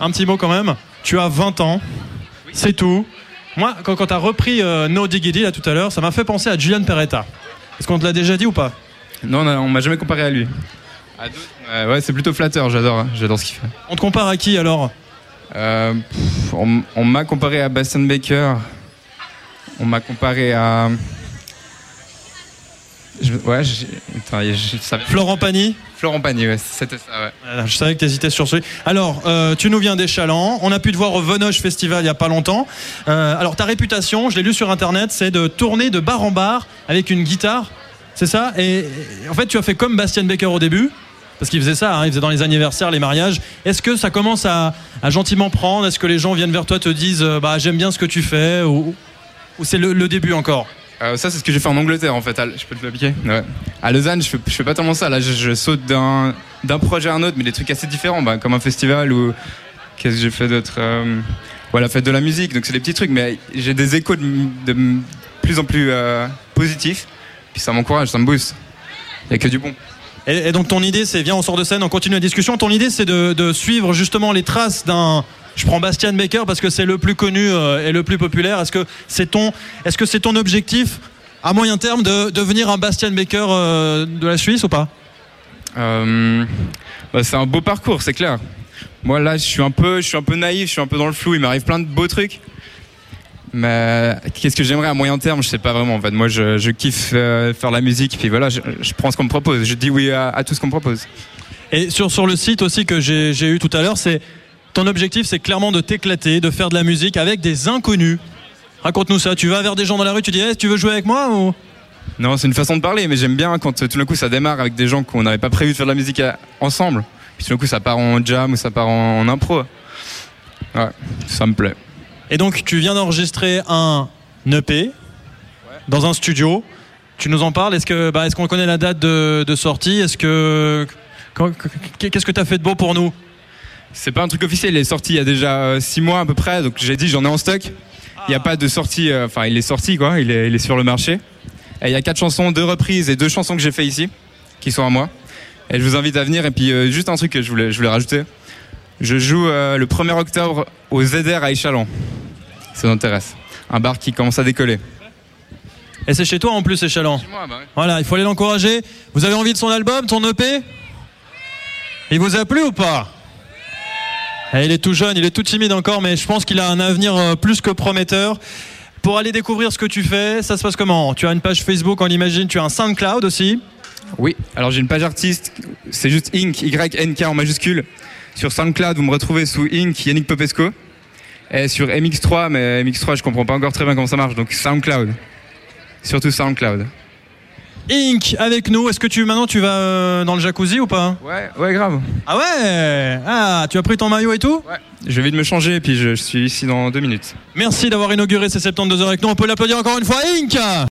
Un petit mot quand même. Tu as 20 ans, c'est tout. Moi, quand, quand tu as repris euh, No Diggity là tout à l'heure, ça m'a fait penser à Julian Peretta. Est-ce qu'on te l'a déjà dit ou pas? Non, non, on m'a jamais comparé à lui. Ouais, ouais, c'est plutôt flatteur, j'adore, hein, j'adore ce qu'il fait. On te compare à qui alors? Euh, pff, on on m'a comparé à Bastian Baker. On m'a comparé à. Je- ouais, j'ai- attends, je- je savais- Florent Pagny Florent Pagny, ouais, c'était ça, ouais. Voilà, Je savais que tu hésitais sur celui. Alors, euh, tu nous viens des Chalands. On a pu te voir au Venoge Festival il y a pas longtemps. Euh, alors, ta réputation, je l'ai lu sur internet, c'est de tourner de bar en bar avec une guitare. C'est ça? Et, et en fait, tu as fait comme Bastien Baker au début. Parce qu'il faisait ça, hein, il faisait dans les anniversaires, les mariages. Est-ce que ça commence à, à gentiment prendre? Est-ce que les gens viennent vers toi, te disent euh, bah, j'aime bien ce que tu fais Ou, ou c'est le, le début encore? Euh, ça, c'est ce que j'ai fait en Angleterre en fait. Je peux te l'appliquer ouais. À Lausanne, je fais, fais pas tellement ça. Là, je, saute d'un projet à un autre, mais des trucs assez différents, bah, comme un festival ou qu'est-ce que j'ai fait d'autre euh, la fête de la musique. Donc, c'est des petits trucs, mais j'ai des échos de, plus en plus euh, positifs. Puis ça m'encourage, ça me booste. Il y a que du bon. Et, donc ton idée, c'est viens, on sort de scène, on continue la discussion. Ton idée, c'est de suivre justement les traces d'un. Je prends Bastian Baker parce que c'est le plus connu euh, et le plus populaire. Est-ce que c'est ton, est-ce que c'est ton objectif à moyen terme de devenir un Bastian Baker euh, de la Suisse ou pas? Euh, bah, c'est un beau parcours, c'est clair. Moi là, je suis un peu, je suis un peu naïf, je suis un peu dans le flou. Il m'arrive plein de beaux trucs. Mais qu'est-ce que j'aimerais à moyen terme? Je sais pas vraiment. En fait, moi, je, je kiffe faire la musique. Puis voilà, je, je prends ce qu'on me propose. Je dis oui à, à tout ce qu'on me propose. Et sur, sur le site aussi que j'ai eu tout à l'heure, c'est ton objectif, c'est clairement de t'éclater, de faire de la musique avec des inconnus. Raconte-nous ça. Tu vas vers des gens dans la rue, tu dis, hey, tu veux jouer avec moi ou? Non, c'est une façon de parler, mais j'aime bien quand euh, tout d'un coup ça démarre avec des gens qu'on n'avait pas prévu de faire de la musique à- ensemble. Puis tout d'un coup ça part en jam ou ça part en, en impro. Ouais, ça me plaît. Et donc, tu viens d'enregistrer un EP dans un studio. Tu nous en parles? Est-ce que, bah, est-ce qu'on connaît la date de, de sortie? Est-ce que qu'est-ce que tu as fait de beau pour nous? C'est pas un truc officiel, il est sorti il y a déjà 6 mois à peu près, donc j'ai dit j'en ai en stock. Il n'y a pas de sortie, euh, enfin il est sorti quoi, il est, il est sur le marché. Et il y a quatre chansons, deux reprises et deux chansons que j'ai fait ici, qui sont à moi. Et je vous invite à venir. Et puis euh, juste un truc que je voulais, je voulais rajouter. Je joue euh, le 1er octobre au ZR à Échalon. Ça vous intéresse Un bar qui commence à décoller. Et c'est chez toi en plus, Échalon. Voilà, il faut aller l'encourager. Vous avez envie de son album, ton EP Il vous a plu ou pas? Il est tout jeune, il est tout timide encore, mais je pense qu'il a un avenir euh, plus que prometteur. Pour aller découvrir ce que tu fais, ça se passe comment? Tu as une page Facebook, on l'imagine, tu as un SoundCloud aussi? Oui, alors j'ai une page artiste, c'est juste Inc, Y-N-K en majuscule. Sur SoundCloud, vous me retrouvez sous Inc, Yannick Popesco. Et sur MX3, mais MX3, je comprends pas encore très bien comment ça marche, donc SoundCloud. Surtout SoundCloud. Inc avec nous. Est-ce que tu maintenant tu vas euh, dans le jacuzzi ou pas Ouais, ouais, grave. Ah ouais? Ah, tu as pris ton maillot et tout? Ouais. Je vais vite me changer et puis je, je suis ici dans deux minutes. Merci d'avoir inauguré ces 72 heures avec nous. On peut l'applaudir encore une fois, Inc